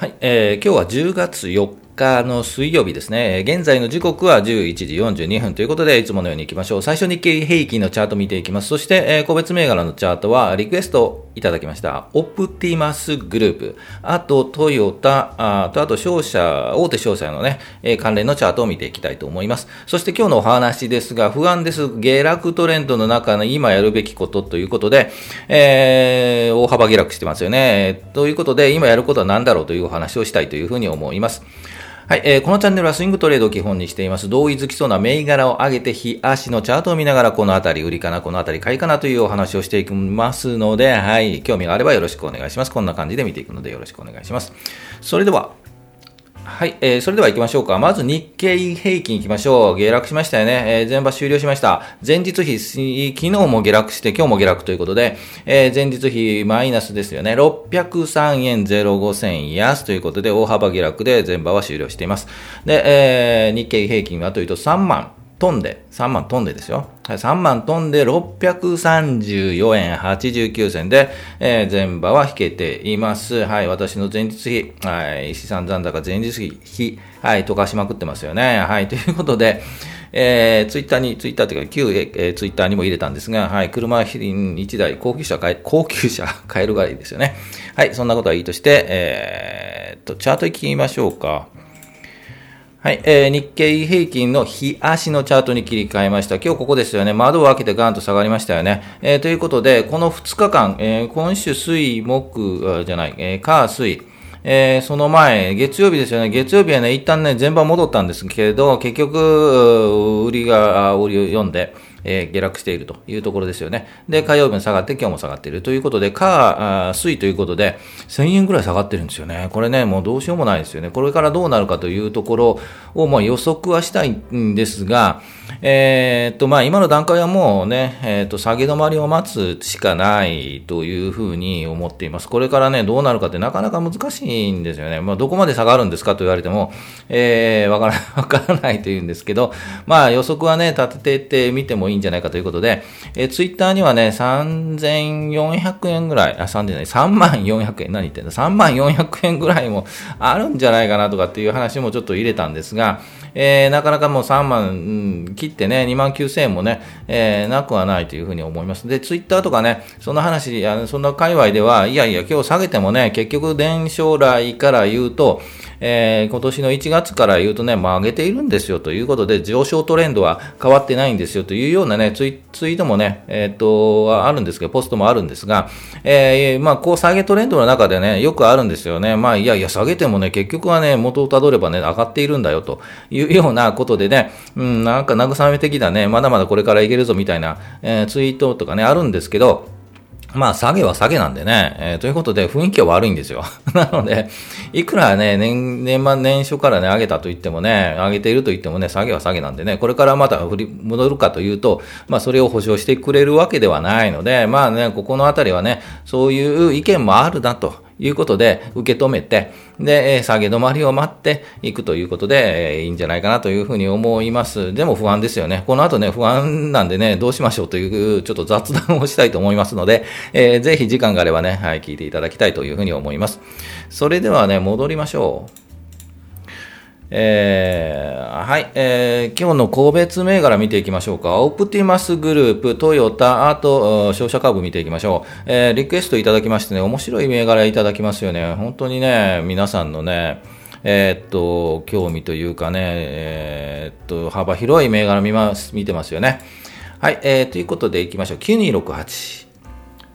はい、えー、今日は10月4の水曜日ですね。現在の時刻は11時42分ということで、いつものように行きましょう。最初日経平均のチャート見ていきます。そして、えー、個別銘柄のチャートは、リクエストいただきました。オプティマスグループ、あとトヨタ、あとあと商社、大手商社のね、えー、関連のチャートを見ていきたいと思います。そして今日のお話ですが、不安です。下落トレンドの中の今やるべきことということで、えー、大幅下落してますよね。ということで、今やることは何だろうというお話をしたいというふうに思います。はい、えー、このチャンネルはスイングトレードを基本にしています。同意づきそうな銘柄を上げて、日足のチャートを見ながら、このあたり売りかな、このあたり買いかなというお話をしていきますので、はい、興味があればよろしくお願いします。こんな感じで見ていくのでよろしくお願いします。それでは、はい、えー、それでは行きましょうか。まず日経平均行きましょう。下落しましたよね。えー、前場終了しました。前日比、昨日も下落して、今日も下落ということで、えー、前日比マイナスですよね。603円05銭安ということで、大幅下落で前場は終了しています。で、えー、日経平均はというと3万。トンで、3万トンでですよ。はい、3万トンで634円89銭で、えー、前場は引けています。はい、私の前日比、はい、資産残高前日比、はい、溶かしまくってますよね。はい、ということで、えー、ツイッターに、ツイッターというか、旧、えー、ツイッターにも入れたんですが、はい、車1台、高級車買え、高級車 買えるがいいですよね。はい、そんなことはいいとして、えー、と、チャート行きましょうか。はい、えー、日経平均の日足のチャートに切り替えました。今日ここですよね。窓を開けてガンと下がりましたよね。えー、ということで、この2日間、えー、今週水、木、じゃない、えー、火、水、えー、その前、月曜日ですよね。月曜日はね、一旦ね、全場戻ったんですけれど、結局、売りが、売りを読んで、えー、下落しているというところですよね。で、火曜日も下がって、今日も下がっているということで、火、水ということで、1000円ぐらい下がってるんですよね。これね、もうどうしようもないですよね。これからどうなるかというところを、まあ、予測はしたいんですが、えー、っと、まあ、今の段階はもうね、えー、っと、下げ止まりを待つしかないというふうに思っています。これからね、どうなるかってなかなか難しいんですよね。まあ、どこまで下がるんですかと言われても、えー、わから、わからないというんですけど、まあ、予測はね、立ててみてもいいんじゃないかということで、えー、ツイッターにはね、3400円ぐらい、あ、3 0 3万400円、何言ってんだ、3万400円ぐらいもあるんじゃないかなとかっていう話もちょっと入れたんですが、えー、なかなかもう3万、切ってね、2万9000円もね、えー、なくはないというふうに思います。で、ツイッターとかね、そんな話、あのそんな界隈では、いやいや、今日下げてもね、結局、伝承来から言うと、えー、今年の1月から言うとね、まあ、上げているんですよということで、上昇トレンドは変わってないんですよというようなね、ツイツイートもね、えっ、ー、と、あるんですけど、ポストもあるんですが、えー、まあ、こう下げトレンドの中でね、よくあるんですよね。まあ、いやいや、下げてもね、結局はね、元をたどればね、上がっているんだよというようなことでね、うん、なんか慰め的だね、まだまだこれからいけるぞみたいな、えー、ツイートとかね、あるんですけど、まあ、下げは下げなんでね、えー、ということで、雰囲気は悪いんですよ。なので、いくらね、年、年末年初からね、上げたと言ってもね、上げていると言ってもね、下げは下げなんでね、これからまた振り戻るかというと、まあ、それを保証してくれるわけではないので、まあね、ここのあたりはね、そういう意見もあるなと。いうことで、受け止めて、で、下げ止まりを待っていくということで、いいんじゃないかなというふうに思います。でも不安ですよね。この後ね、不安なんでね、どうしましょうという、ちょっと雑談をしたいと思いますので、えー、ぜひ時間があればね、はい、聞いていただきたいというふうに思います。それではね、戻りましょう。えー、はい、えー、今日の個別銘柄見ていきましょうか。オプティマスグループ、トヨタ、あと、商社株見ていきましょう。えー、リクエストいただきましてね、面白い銘柄いただきますよね。本当にね、皆さんのね、えー、っと、興味というかね、えー、っと、幅広い銘柄見ます、見てますよね。はい、えー、ということでいきましょう。9268。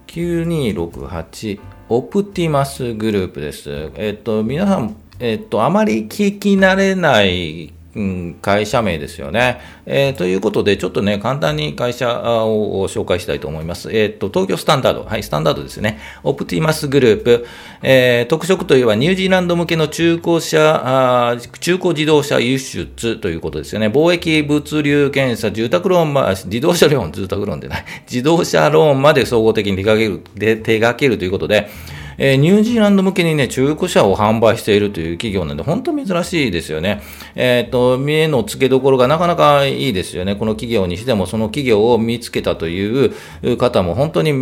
9268。オプティマスグループです。え、っと、皆さん、えっと、あまり聞き慣れないうん、会社名ですよね、えー。ということで、ちょっとね、簡単に会社を紹介したいと思います。えっ、ー、と、東京スタンダード。はい、スタンダードですね。オプティマスグループ。えー、特色といえば、ニュージーランド向けの中古車、あ中古自動車輸出ということですよね。貿易物流検査、住宅ローン、ま、自動車ローン、住宅ローンでない。自動車ローンまで総合的に手掛ける、で手掛けるということで、えー、ニュージーランド向けにね、中古車を販売しているという企業なんで、本当珍しいですよね。えっ、と、見えの付けどころがなかなかいいですよね。この企業にしても、その企業を見つけたという方も本当に、えー、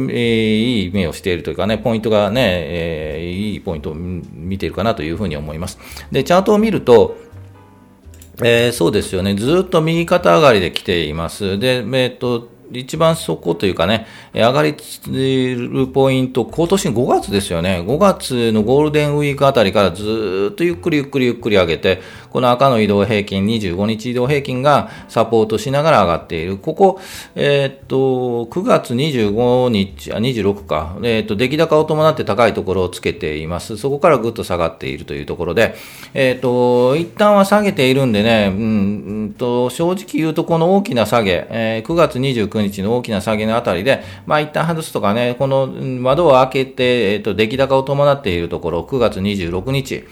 いい目をしているというかね、ポイントがね、えー、いいポイントを見ているかなというふうに思います。で、チャートを見ると、えー、そうですよね。ずっと右肩上がりで来ています。で、えっ、と、一番そこというかね、上がりるポイント、今年5月ですよね。5月のゴールデンウィークあたりからずっとゆっくりゆっくりゆっくり上げて、この赤の移動平均、25日移動平均がサポートしながら上がっている。ここ、えー、っと、9月25日、あ、26か、えー、っと、出来高を伴って高いところをつけています。そこからぐっと下がっているというところで、えー、っと、一旦は下げているんでね、うん、うんと、正直言うとこの大きな下げ、えー、9月29日の大きな下げのあたりで、まあ一旦外すとかね、この窓を開けて、えっと、出来高を伴っているところ、9月26日、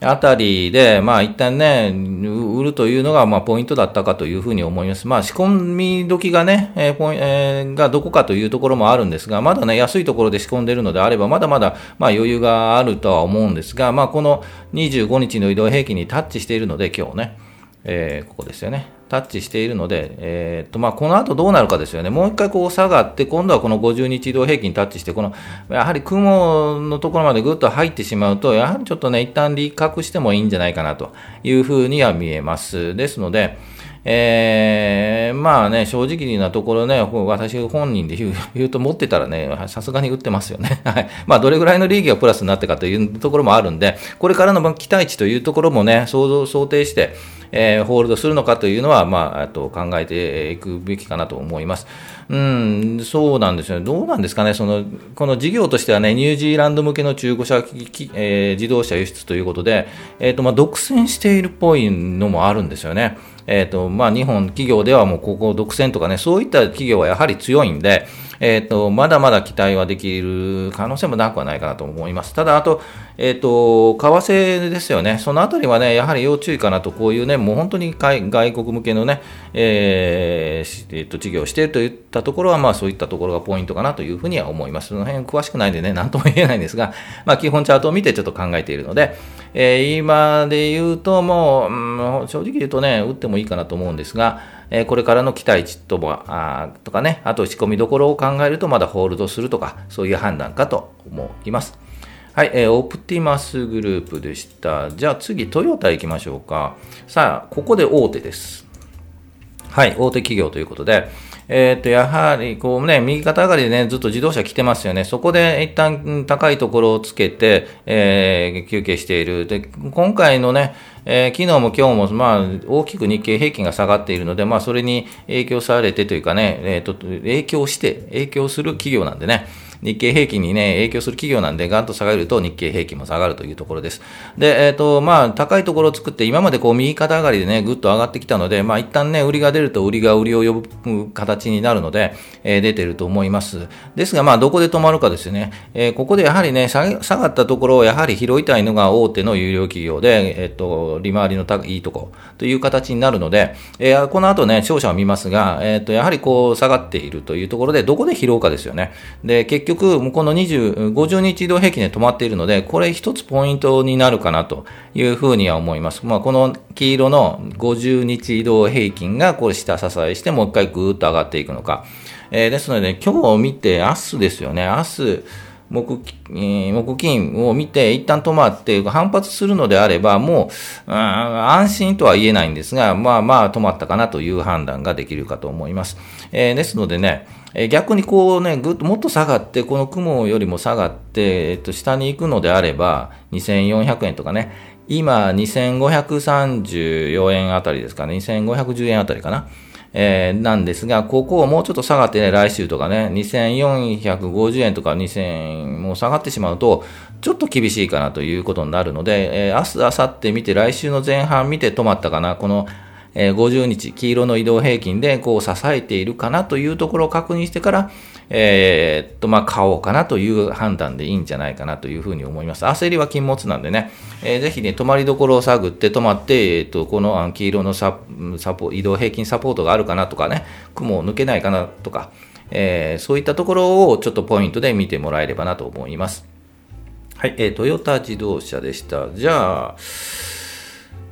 あたりで、まあ一旦ね、売るというのが、まあポイントだったかというふうに思います。まあ仕込み時がね、えーポイえー、がどこかというところもあるんですが、まだね、安いところで仕込んでるのであれば、まだまだ、まあ余裕があるとは思うんですが、まあこの25日の移動平均にタッチしているので、今日ね、えー、ここですよね。タッチしているので、えーとまあ、この後どうなるかですよね、もう一回こう下がって、今度はこの50日移動平均タッチして、このやはり雲のところまでぐっと入ってしまうと、やはりちょっとね、一旦利確してもいいんじゃないかなというふうには見えます。ですので、えー、まあね、正直なところね、私本人で言う言うと持ってたらね、さすがに売ってますよね。はい。まあ、どれぐらいの利益がプラスになってかというところもあるんで、これからの期待値というところもね、想像、想定して、えー、ホールドするのかというのは、まあ、あと考えていくべきかなと思います。うん、そうなんですよね。どうなんですかね。その、この事業としてはね、ニュージーランド向けの中古車、えー、自動車輸出ということで、えっ、ー、と、まあ、独占しているっぽいのもあるんですよね。えっ、ー、と、まあ、日本企業ではもうここ独占とかね、そういった企業はやはり強いんで、えっ、ー、と、まだまだ期待はできる可能性もなくはないかなと思います。ただ、あと、えっ、ー、と、為替ですよね。そのあたりはね、やはり要注意かなと、こういうね、もう本当に外国向けのね、えー、えー、と、事業をしているといったところは、まあそういったところがポイントかなというふうには思います。その辺詳しくないんでね、なんとも言えないんですが、まあ基本チャートを見てちょっと考えているので、えー、今で言うともう、うん、正直言うとね、打ってもいいかなと思うんですが、えこれからの期待値とあとかね、あと仕込みどころを考えるとまだホールドするとか、そういう判断かと思います。はい、えー、オプティマスグループでした。じゃあ次、トヨタ行きましょうか。さあ、ここで大手です。はい、大手企業ということで、えっ、と、やはり、こうね、右肩上がりでね、ずっと自動車来てますよね。そこで一旦高いところをつけて、えー、休憩している。で、今回のね、えー、昨日も今日も、まあ、大きく日経平均が下がっているので、まあ、それに影響されてというかね、えっ、ー、と、影響して、影響する企業なんでね、日経平均にね、影響する企業なんで、ガンと下がると日経平均も下がるというところです。で、えっ、ー、と、まあ、高いところを作って、今までこう、右肩上がりでね、ぐっと上がってきたので、まあ、一旦ね、売りが出ると売りが売りを呼ぶ形になるので、えー、出てると思います。ですが、まあ、どこで止まるかですよね。えー、ここでやはりね、下がったところをやはり拾いたいのが大手の有料企業で、えっ、ー、と、利回りのいいとこという形になるので、えー、この後ね、勝者を見ますが、えっ、と、やはりこう、下がっているというところで、どこで拾うかですよね。で、結局、この20、50日移動平均で止まっているので、これ一つポイントになるかなというふうには思います。まあ、この黄色の50日移動平均がこれ下支えして、もう一回ぐーっと上がっていくのか。えー、ですので、今日見て、明日ですよね、明日、木、木金を見て一旦止まって反発するのであれば、もう、安心とは言えないんですが、まあまあ止まったかなという判断ができるかと思います。えー、ですのでね、え逆にこうね、ぐっともっと下がって、この雲よりも下がって、えっと、下に行くのであれば、2400円とかね、今、2534円あたりですかね、2510円あたりかな。えー、なんですが、ここをもうちょっと下がってね、来週とかね、2450円とか2000もう下がってしまうと、ちょっと厳しいかなということになるので、えー、明日、明後日見て、来週の前半見て止まったかな、このえ50日、黄色の移動平均でこう支えているかなというところを確認してから、えー、っと、ま、買おうかなという判断でいいんじゃないかなというふうに思います。焦りは禁物なんでね、えー、ぜひね、止まりどころを探って止まって、えー、っと、この黄色のササポ移動平均サポートがあるかなとかね、雲を抜けないかなとか、えー、そういったところをちょっとポイントで見てもらえればなと思います。はい、えー、トヨタ自動車でした。じゃあ、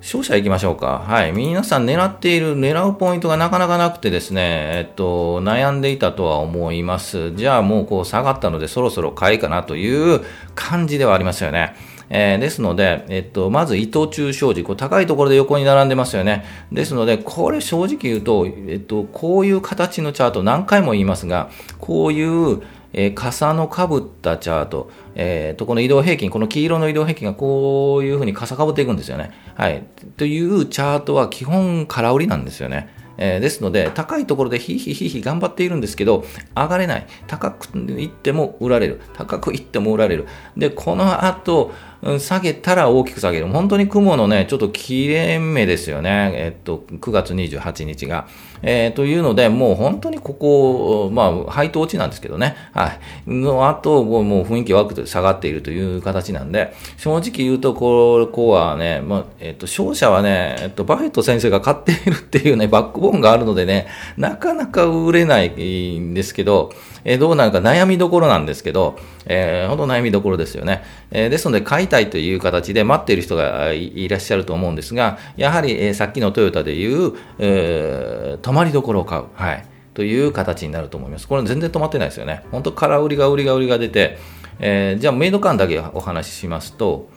勝者行きましょうか。はい。皆さん狙っている、狙うポイントがなかなかなくてですね、えっと、悩んでいたとは思います。じゃあもうこう下がったのでそろそろ買いかなという感じではありますよね。えー、ですので、えっと、まず伊藤忠商事、こう高いところで横に並んでますよね。ですので、これ正直言うと、えっと、こういう形のチャート何回も言いますが、こういう、えー、傘のかぶったチャート、えー、と、この移動平均、この黄色の移動平均がこういうふうに傘かぶっていくんですよね。はい。というチャートは基本空売りなんですよね。えー、ですので、高いところでヒーヒーヒーヒー頑張っているんですけど、上がれない。高くいっても売られる。高くいっても売られる。で、この後、下げたら大きく下げる。本当に雲のね、ちょっと切れ目ですよね。えっと、9月28日が。えー、というので、もう本当にここ、まあ、配当落ちなんですけどね。はい。の後、もう雰囲気悪くて下がっているという形なんで、正直言うと、ここはね、まあ、えっと、勝者はね、えっと、バフェット先生が買っているっていうね、バックボーンがあるのでね、なかなか売れないんですけど、え、どうなるか悩みどころなんですけど、えー、本当悩みどころですよね。え、ですので、買いたいという形で待っている人がいらっしゃると思うんですが、やはり、え、さっきのトヨタでいう、えー、泊まりどころを買う。はい。という形になると思います。これ全然止まってないですよね。本当空売りが売りが売りが出て、えー、じゃあメイド感だけお話ししますと、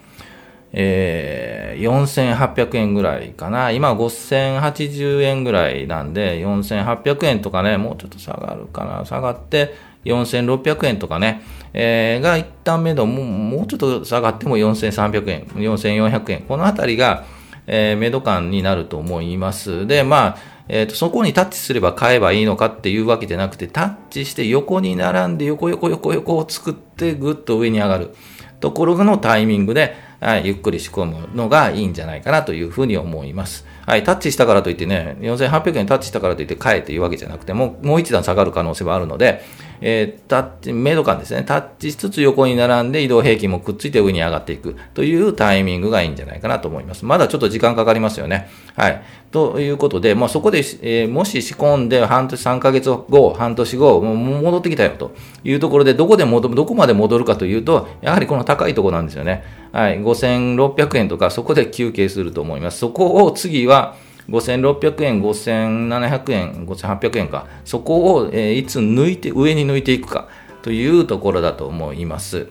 えー、4800円ぐらいかな。今5080円ぐらいなんで、4800円とかね、もうちょっと下がるかな。下がって、4600円とかね、えー、が一旦目処も、うちょっと下がっても4300円、4400円。このあたりが、えー、目処感になると思います。で、まあ、えーと、そこにタッチすれば買えばいいのかっていうわけじゃなくて、タッチして横に並んで横横横横を作ってぐっと上に上がるところのタイミングで、はい、ゆっくり仕込むのがいいんじゃないかなというふうに思います。はい、タッチしたからといってね、4800円タッチしたからといって買えというわけじゃなくて、もうもう一段下がる可能性はあるので、えー、タッチ、メイド感ですね。タッチしつつ横に並んで移動平均もくっついて上に上がっていくというタイミングがいいんじゃないかなと思います。まだちょっと時間かかりますよね。はい。ということで、まあ、そこで、えー、もし仕込んで半年、3ヶ月後、半年後、もう戻ってきたよというところで、どこで戻どこまで戻るかというと、やはりこの高いところなんですよね。はい。5600円とか、そこで休憩すると思います。そこを次は、5600円、5700円、5800円か、そこを、いつ抜いて、上に抜いていくかというところだと思います。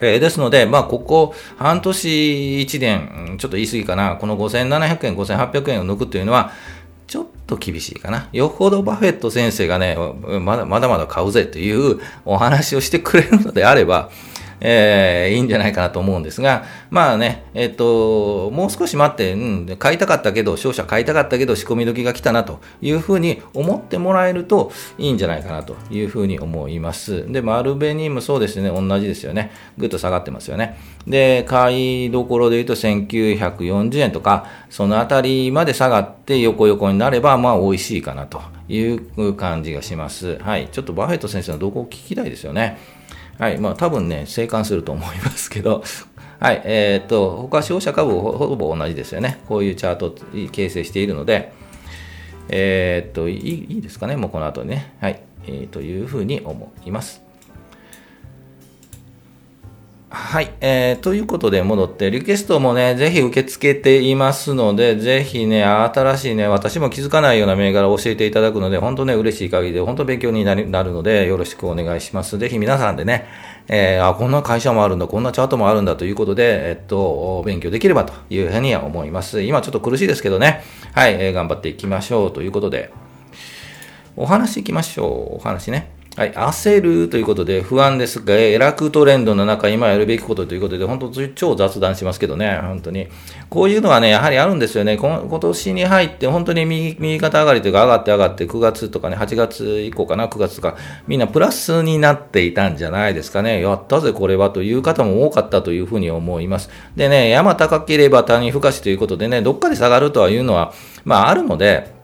ですので、まあ、ここ半年1年、ちょっと言い過ぎかな、この5700円、5800円を抜くというのは、ちょっと厳しいかな。よほどバフェット先生がね、まだまだ買うぜというお話をしてくれるのであれば、えー、いいんじゃないかなと思うんですが、まあね、えっ、と、もう少し待って、うん、買いたかったけど、商社買いたかったけど、仕込み時が来たなというふうに思ってもらえるといいんじゃないかなというふうに思います。で、マルベニーもそうですね、同じですよね。ぐっと下がってますよね。で、買いどころで言うと1940円とか、そのあたりまで下がって横横になれば、まあ美味しいかなという感じがします。はい。ちょっとバフェット先生の動向を聞きたいですよね。はい、まあ多分ね、生還すると思いますけど、はい、えー、っと、他商社株ほぼ同じですよね。こういうチャート形成しているので、えー、っといい、いいですかね、もうこの後ね。はい、えー、というふうに思います。はい、えー、ということで戻って、リクエストもね、ぜひ受け付けていますので、ぜひね、新しいね、私も気づかないような銘柄を教えていただくので、本当ね、嬉しい限りで、本当勉強になるので、よろしくお願いします。ぜひ皆さんでね、えー、あ、こんな会社もあるんだ、こんなチャートもあるんだということで、えっと、勉強できればというふうには思います。今ちょっと苦しいですけどね、はい、えー、頑張っていきましょうということで、お話いきましょう。お話ね。はい、焦るということで不安ですが、え楽トレンドの中、今やるべきことということで、本当、超雑談しますけどね、本当に。こういうのはね、やはりあるんですよね。今年に入って、本当に右右肩上がりというか、上がって上がって、9月とかね、8月以降かな、9月とか、みんなプラスになっていたんじゃないですかね。やったぜ、これはという方も多かったというふうに思います。でね、山高ければ谷深しということでね、どっかで下がるとはいうのは、まあ、あるので、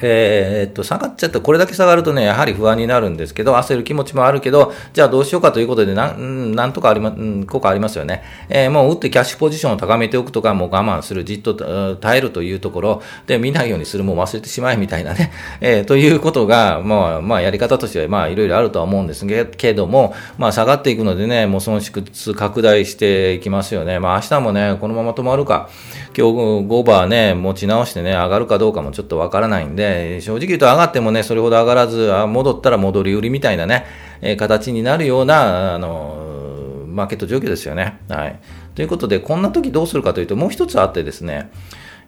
えー、っと、下がっちゃった、これだけ下がるとね、やはり不安になるんですけど、焦る気持ちもあるけど、じゃあどうしようかということで、なん、なんとかありま、うん、効果ありますよね。えー、もう打ってキャッシュポジションを高めておくとか、もう我慢する、じっと耐えるというところで、見ないようにする、もう忘れてしまえみたいなね、えー、ということが、まあ、まあ、やり方としては、まあ、いろいろあるとは思うんですけども、まあ、下がっていくのでね、もう損失拡大していきますよね。まあ、明日もね、このまま止まるか、今日5バーね、持ち直してね、上がるかどうかもちょっとわからないんで、正直言うと上がってもね、それほど上がらず、戻ったら戻り売りみたいなね、え、形になるような、あの、マーケット状況ですよね。はい。ということで、こんな時どうするかというと、もう一つあってですね、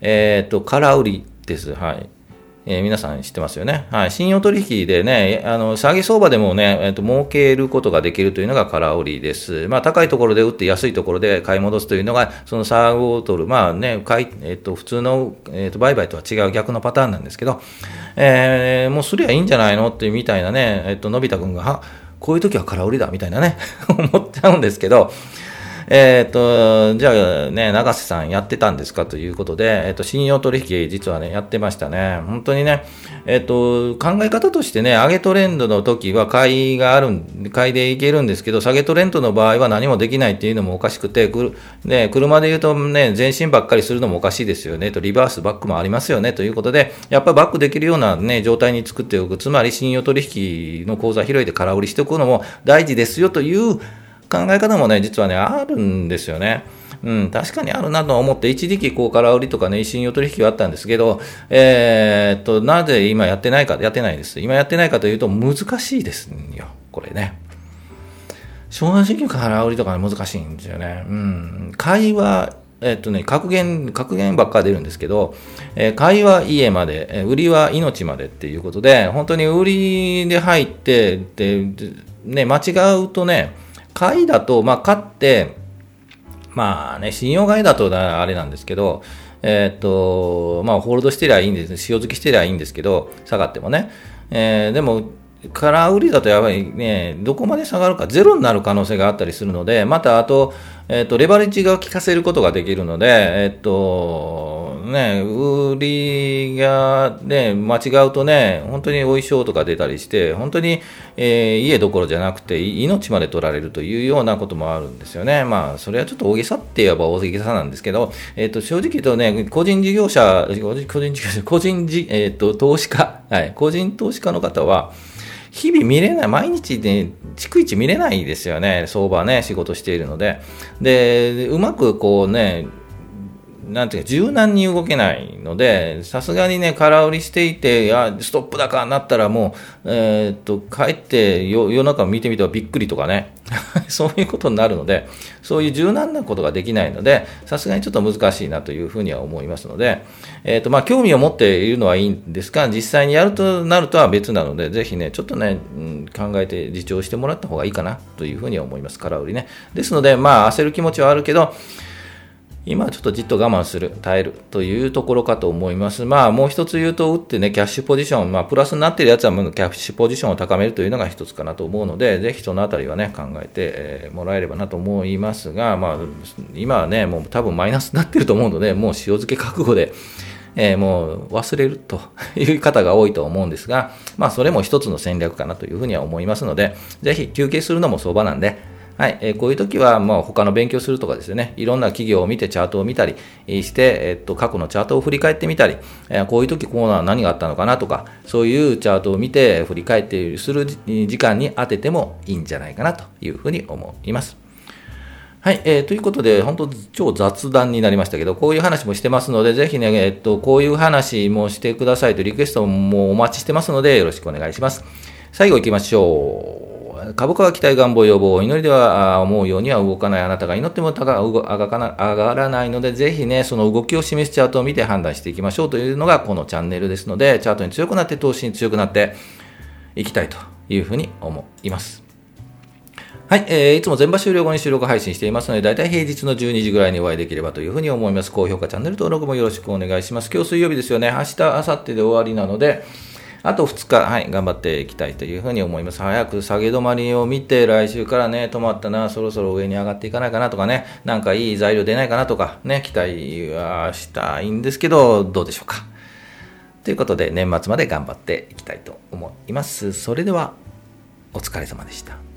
えっ、ー、と、空売りです。はい。えー、皆さん知ってますよね。はい。信用取引でね、あの、下げ相場でもね、えっ、ー、と、儲けることができるというのが空売りです。まあ、高いところで売って安いところで買い戻すというのが、その差を取る、まあね、買い、えっ、ー、と、普通の、えっ、と、売買とは違う逆のパターンなんですけど、えー、もうすりゃいいんじゃないのっていうみたいなね、えっ、と、のび太くんが、は、こういう時は空売りだみたいなね、思っちゃうんですけど、えっ、と、じゃあね、永瀬さんやってたんですかということで、えっ、と、信用取引実はね、やってましたね。本当にね、えっ、と、考え方としてね、上げトレンドの時は買いがあるん、買いでいけるんですけど、下げトレンドの場合は何もできないっていうのもおかしくて、くね、車で言うとね、前進ばっかりするのもおかしいですよね、と、リバースバックもありますよね、ということで、やっぱりバックできるようなね、状態に作っておく、つまり信用取引の口座開いて空売りしておくのも大事ですよ。という考え方もね、実はね、あるんですよね。うん、確かにあるなと思って、一時期、こう、空売りとかね、信用取引はあったんですけど、えー、っと、なぜ今やってないか、やってないです。今やってないかというと、難しいですよ、これね。湘南新旧空売りとか難しいんですよね。うん。買いは、えっとね、格言、格言ばっか出るんですけど、えー、買いは家まで、えー、売りは命までっていうことで、本当に売りで入って、で、ね、間違うとね、買いだと、まあ、買って、まあね、信用買いだとあれなんですけど、えー、っと、まあ、ホールドしてりゃいいんです、塩漬けしてりゃいいんですけど、下がってもね。えー、でも、空売りだとやっぱりね、どこまで下がるか、ゼロになる可能性があったりするので、またあと、えっ、と、レバレッジが効かせることができるので、えっ、と、ね、売りがね、間違うとね、本当にお衣装とか出たりして、本当に、えー、家どころじゃなくて、命まで取られるというようなこともあるんですよね。まあ、それはちょっと大げさって言えば大げさなんですけど、えっ、と、正直言うとね、個人事業者、個人事業者、個人事、えっ、と、投資家、はい、個人投資家の方は、日々見れない、毎日ね、逐一見れないですよね、相場ね、仕事しているので。で、うまくこうね、なんていうか、柔軟に動けないので、さすがにね、空売りしていて、いや、ストップ高になったらもう、えー、っと、帰って夜中見てみてはびっくりとかね、そういうことになるので、そういう柔軟なことができないので、さすがにちょっと難しいなというふうには思いますので、えー、っと、まあ、興味を持っているのはいいんですが、実際にやるとなるとは別なので、ぜひね、ちょっとね、うん、考えて自重してもらった方がいいかなというふうには思います、空売りね。ですので、まあ、焦る気持ちはあるけど、今はちょっとじっと我慢する、耐えるというところかと思います。まあ、もう一つ言うと、打ってね、キャッシュポジション、まあ、プラスになっているやつは、キャッシュポジションを高めるというのが一つかなと思うので、ぜひそのあたりはね、考えてもらえればなと思いますが、まあ、今はね、もう多分マイナスになってると思うので、もう塩漬け覚悟で、えー、もう忘れるという方が多いと思うんですが、まあ、それも一つの戦略かなというふうには思いますので、ぜひ休憩するのも相場なんで、はい、え、こういう時は、まあ、他の勉強するとかですね、いろんな企業を見てチャートを見たりして、え、っと、過去のチャートを振り返ってみたり、え、こういう時こうな何があったのかなとか、そういうチャートを見て振り返ってする時間に当ててもいいんじゃないかなというふうに思います。はい、えー、ということで、本当、超雑談になりましたけど、こういう話もしてますので、ぜひね、えっと、こういう話もしてくださいとリクエストもお待ちしてますので、よろしくお願いします。最後行きましょう。株価は期待願望予防、祈りでは思うようには動かないあなたが祈っても上がらないので、ぜひね、その動きを示すチャートを見て判断していきましょうというのがこのチャンネルですので、チャートに強くなって、投資に強くなっていきたいというふうに思います。はい、えー、いつも全場終了後に収録配信していますので、だいたい平日の12時ぐらいにお会いできればというふうに思います。高評価、チャンネル登録もよろしくお願いします。今日水曜日ですよね。明日、明後日で終わりなので、あと2日、はい、頑張っていきたいというふうに思います。早く下げ止まりを見て、来週からね、止まったな、そろそろ上に上がっていかないかなとかね、なんかいい材料出ないかなとか、ね、期待はしたいんですけど、どうでしょうか。ということで、年末まで頑張っていきたいと思います。それでは、お疲れ様でした。